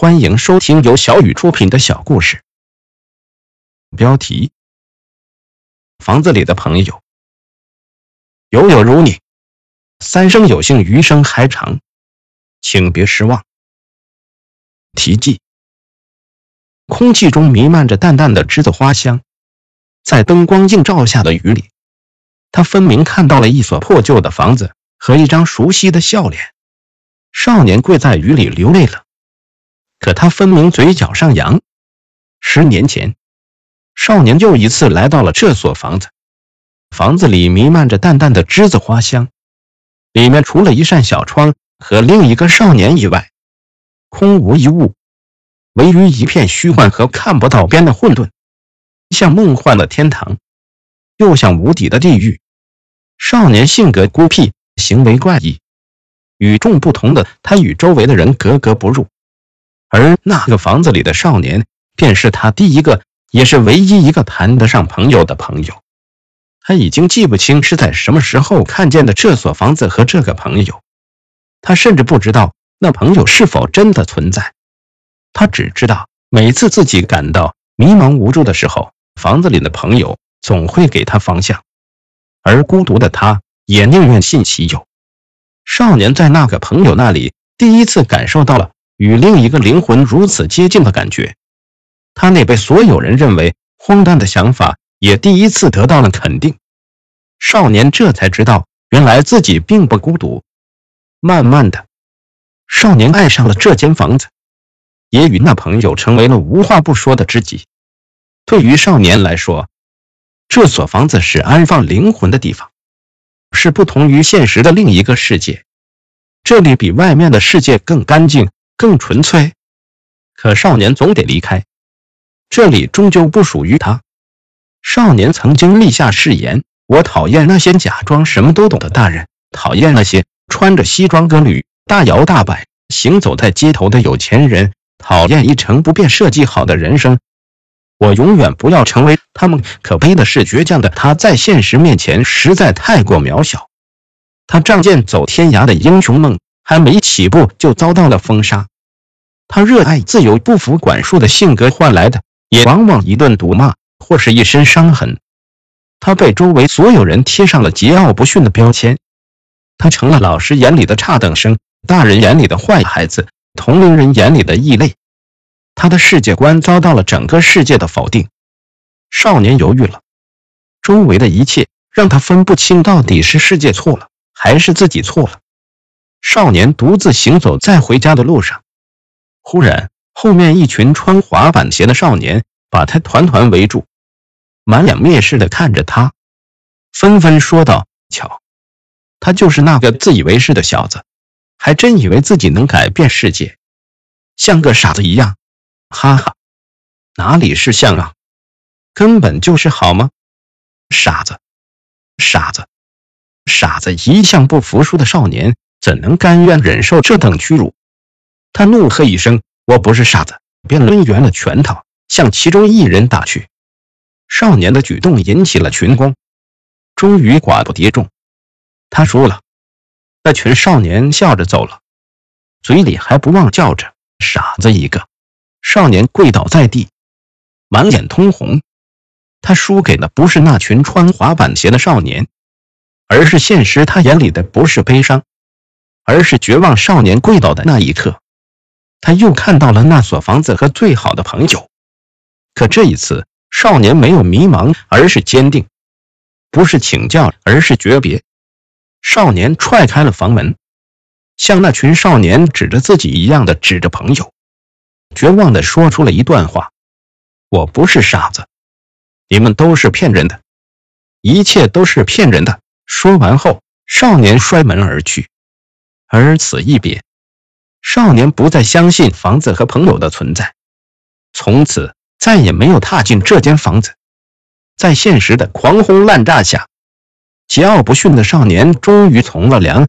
欢迎收听由小雨出品的小故事。标题：房子里的朋友。有有如你，三生有幸，余生还长，请别失望。题记：空气中弥漫着淡淡的栀子花香，在灯光映照下的雨里，他分明看到了一所破旧的房子和一张熟悉的笑脸。少年跪在雨里流泪了。可他分明嘴角上扬。十年前，少年又一次来到了这所房子，房子里弥漫着淡淡的栀子花香，里面除了一扇小窗和另一个少年以外，空无一物，唯余一片虚幻和看不到边的混沌，像梦幻的天堂，又像无底的地狱。少年性格孤僻，行为怪异，与众不同的他与周围的人格格不入。而那个房子里的少年，便是他第一个，也是唯一一个谈得上朋友的朋友。他已经记不清是在什么时候看见的这所房子和这个朋友，他甚至不知道那朋友是否真的存在。他只知道，每次自己感到迷茫无助的时候，房子里的朋友总会给他方向。而孤独的他，也宁愿信其有。少年在那个朋友那里，第一次感受到了。与另一个灵魂如此接近的感觉，他那被所有人认为荒诞的想法也第一次得到了肯定。少年这才知道，原来自己并不孤独。慢慢的，少年爱上了这间房子，也与那朋友成为了无话不说的知己。对于少年来说，这所房子是安放灵魂的地方，是不同于现实的另一个世界。这里比外面的世界更干净。更纯粹，可少年总得离开，这里终究不属于他。少年曾经立下誓言：我讨厌那些假装什么都懂的大人，讨厌那些穿着西装革履、大摇大摆行走在街头的有钱人，讨厌一成不变设计好的人生。我永远不要成为他们。可悲的是，倔强的他在现实面前实在太过渺小。他仗剑走天涯的英雄梦。还没起步就遭到了封杀。他热爱自由、不服管束的性格换来的，也往往一顿毒骂或是一身伤痕。他被周围所有人贴上了桀骜不驯的标签，他成了老师眼里的差等生，大人眼里的坏孩子，同龄人眼里的异类。他的世界观遭到了整个世界的否定。少年犹豫了，周围的一切让他分不清到底是世界错了，还是自己错了。少年独自行走在回家的路上，忽然，后面一群穿滑板鞋的少年把他团团围住，满脸蔑视的看着他，纷纷说道：“瞧，他就是那个自以为是的小子，还真以为自己能改变世界，像个傻子一样。”哈哈，哪里是像啊，根本就是好吗？傻子，傻子，傻子！一向不服输的少年。怎能甘愿忍受这等屈辱？他怒喝一声：“我不是傻子！”便抡圆了拳头向其中一人打去。少年的举动引起了群攻，终于寡不敌众，他输了。那群少年笑着走了，嘴里还不忘叫着：“傻子一个！”少年跪倒在地，满脸通红。他输给的不是那群穿滑板鞋的少年，而是现实。他眼里的不是悲伤。而是绝望少年跪倒的那一刻，他又看到了那所房子和最好的朋友。可这一次，少年没有迷茫，而是坚定；不是请教，而是诀别。少年踹开了房门，像那群少年指着自己一样的指着朋友，绝望的说出了一段话：“我不是傻子，你们都是骗人的，一切都是骗人的。”说完后，少年摔门而去。而此一别，少年不再相信房子和朋友的存在，从此再也没有踏进这间房子。在现实的狂轰滥炸下，桀骜不驯的少年终于从了良，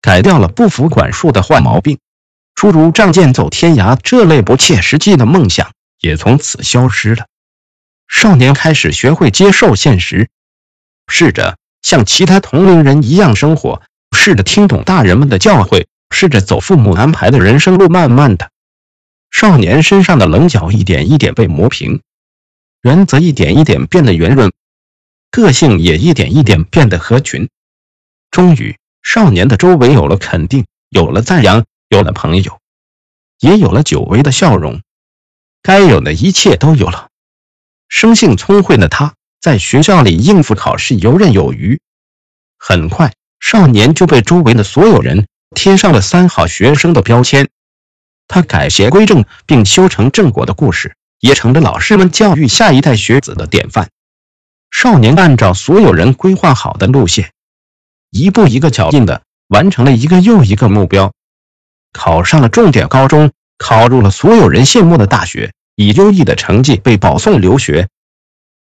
改掉了不服管束的坏毛病，诸如仗剑走天涯这类不切实际的梦想也从此消失了。少年开始学会接受现实，试着像其他同龄人一样生活。试着听懂大人们的教诲，试着走父母安排的人生路。慢慢的，少年身上的棱角一点一点被磨平，原则一点一点变得圆润，个性也一点一点变得合群。终于，少年的周围有了肯定，有了赞扬，有了朋友，也有了久违的笑容。该有的一切都有了。生性聪慧的他，在学校里应付考试游刃有余。很快，少年就被周围的所有人贴上了“三好学生”的标签。他改邪归正并修成正果的故事，也成了老师们教育下一代学子的典范。少年按照所有人规划好的路线，一步一个脚印的完成了一个又一个目标，考上了重点高中，考入了所有人羡慕的大学，以优异的成绩被保送留学。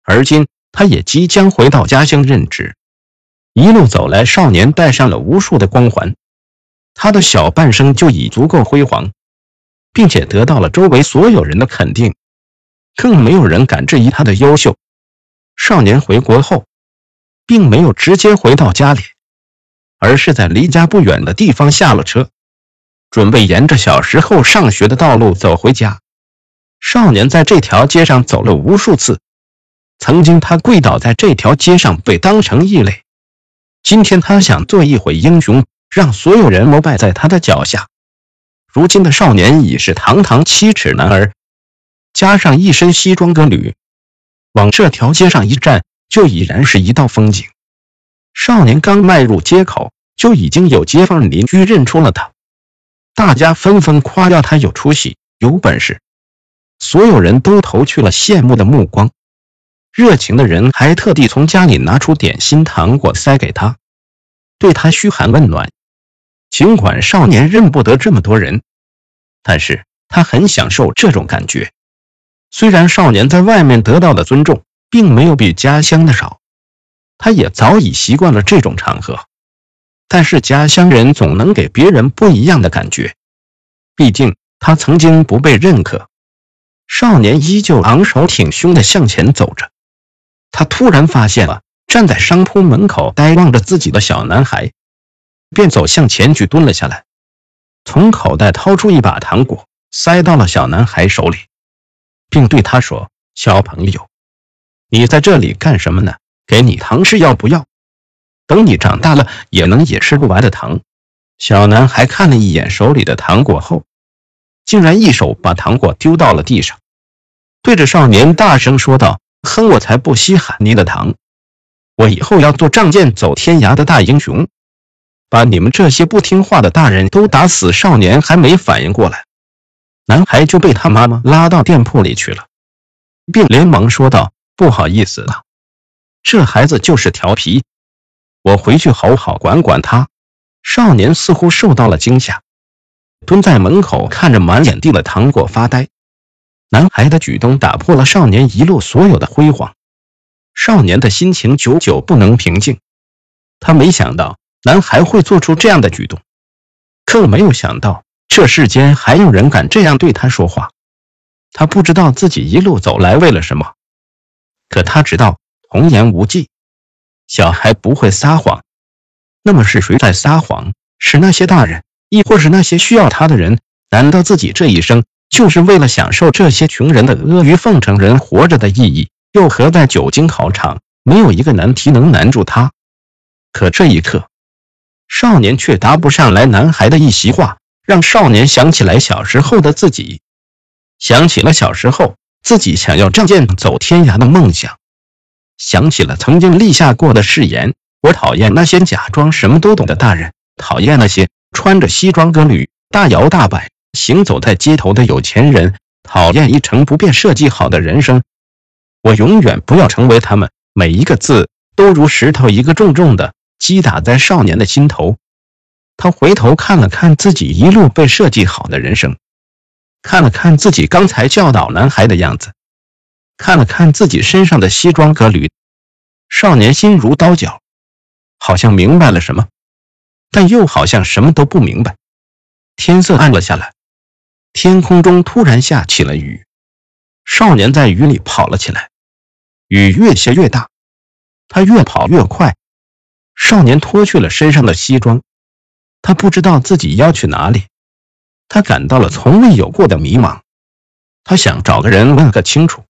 而今，他也即将回到家乡任职。一路走来，少年带上了无数的光环，他的小半生就已足够辉煌。并且得到了周围所有人的肯定，更没有人敢质疑他的优秀。少年回国后，并没有直接回到家里，而是在离家不远的地方下了车，准备沿着小时候上学的道路走回家。少年在这条街上走了无数次，曾经他跪倒在这条街上被当成异类，今天他想做一回英雄，让所有人膜拜在他的脚下。如今的少年已是堂堂七尺男儿，加上一身西装革履，往这条街上一站，就已然是一道风景。少年刚迈入街口，就已经有街坊邻居认出了他，大家纷纷夸耀他有出息、有本事，所有人都投去了羡慕的目光。热情的人还特地从家里拿出点心糖果塞给他，对他嘘寒问暖。尽管少年认不得这么多人，但是他很享受这种感觉。虽然少年在外面得到的尊重并没有比家乡的少，他也早已习惯了这种场合。但是家乡人总能给别人不一样的感觉，毕竟他曾经不被认可。少年依旧昂首挺胸地向前走着，他突然发现了站在商铺门口呆望着自己的小男孩。便走向前去，蹲了下来，从口袋掏出一把糖果，塞到了小男孩手里，并对他说：“小朋友，你在这里干什么呢？给你糖吃要不要？等你长大了也能也吃不完的糖。”小男孩看了一眼手里的糖果后，竟然一手把糖果丢到了地上，对着少年大声说道：“哼，我才不稀罕你的糖！我以后要做仗剑走天涯的大英雄。”把你们这些不听话的大人都打死！少年还没反应过来，男孩就被他妈妈拉到店铺里去了，并连忙说道：“不好意思了，这孩子就是调皮，我回去好好管管他。”少年似乎受到了惊吓，蹲在门口看着满眼地的糖果发呆。男孩的举动打破了少年一路所有的辉煌，少年的心情久久不能平静。他没想到。男孩会做出这样的举动，更没有想到这世间还有人敢这样对他说话。他不知道自己一路走来为了什么，可他知道童言无忌，小孩不会撒谎。那么是谁在撒谎？是那些大人，亦或是那些需要他的人？难道自己这一生就是为了享受这些穷人的阿谀奉承？人活着的意义又何在久经考场？没有一个难题能难住他。可这一刻。少年却答不上来，男孩的一席话让少年想起来小时候的自己，想起了小时候自己想要仗剑走天涯的梦想，想起了曾经立下过的誓言。我讨厌那些假装什么都懂的大人，讨厌那些穿着西装革履、大摇大摆行走在街头的有钱人，讨厌一成不变设计好的人生。我永远不要成为他们。每一个字都如石头一个重重的。击打在少年的心头，他回头看了看自己一路被设计好的人生，看了看自己刚才教导男孩的样子，看了看自己身上的西装革履，少年心如刀绞，好像明白了什么，但又好像什么都不明白。天色暗了下来，天空中突然下起了雨，少年在雨里跑了起来，雨越下越大，他越跑越快。少年脱去了身上的西装，他不知道自己要去哪里，他感到了从未有过的迷茫。他想找个人问个清楚，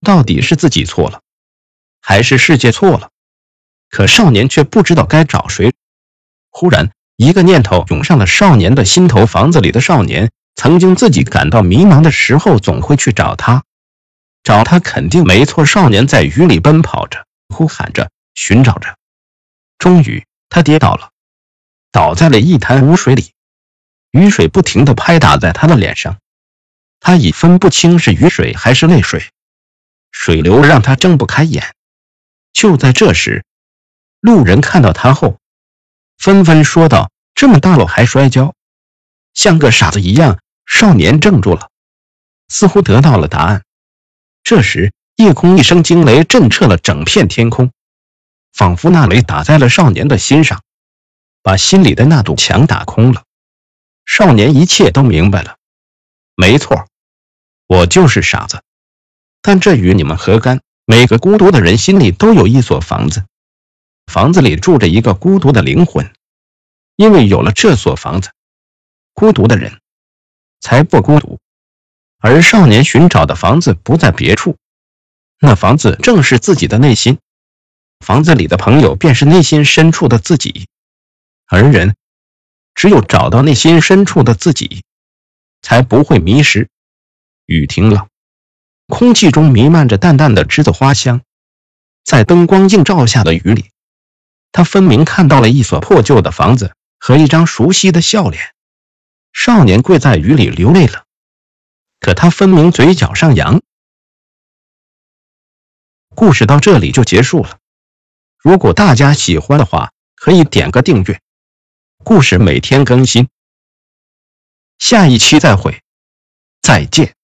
到底是自己错了，还是世界错了？可少年却不知道该找谁。忽然，一个念头涌上了少年的心头：房子里的少年，曾经自己感到迷茫的时候，总会去找他，找他肯定没错。少年在雨里奔跑着，呼喊着，寻找着，终于，他跌倒了，倒在了一潭污水里，雨水不停地拍打在他的脸上。他已分不清是雨水还是泪水，水流让他睁不开眼。就在这时，路人看到他后，纷纷说道：“这么大了还摔跤，像个傻子一样。”少年怔住了，似乎得到了答案。这时，夜空一声惊雷，震彻了整片天空，仿佛那雷打在了少年的心上，把心里的那堵墙打空了。少年一切都明白了，没错。我就是傻子，但这与你们何干？每个孤独的人心里都有一所房子，房子里住着一个孤独的灵魂。因为有了这所房子，孤独的人才不孤独。而少年寻找的房子不在别处，那房子正是自己的内心。房子里的朋友便是内心深处的自己。而人只有找到内心深处的自己，才不会迷失。雨停了，空气中弥漫着淡淡的栀子花香。在灯光映照下的雨里，他分明看到了一所破旧的房子和一张熟悉的笑脸。少年跪在雨里流泪了，可他分明嘴角上扬。故事到这里就结束了。如果大家喜欢的话，可以点个订阅。故事每天更新，下一期再会，再见。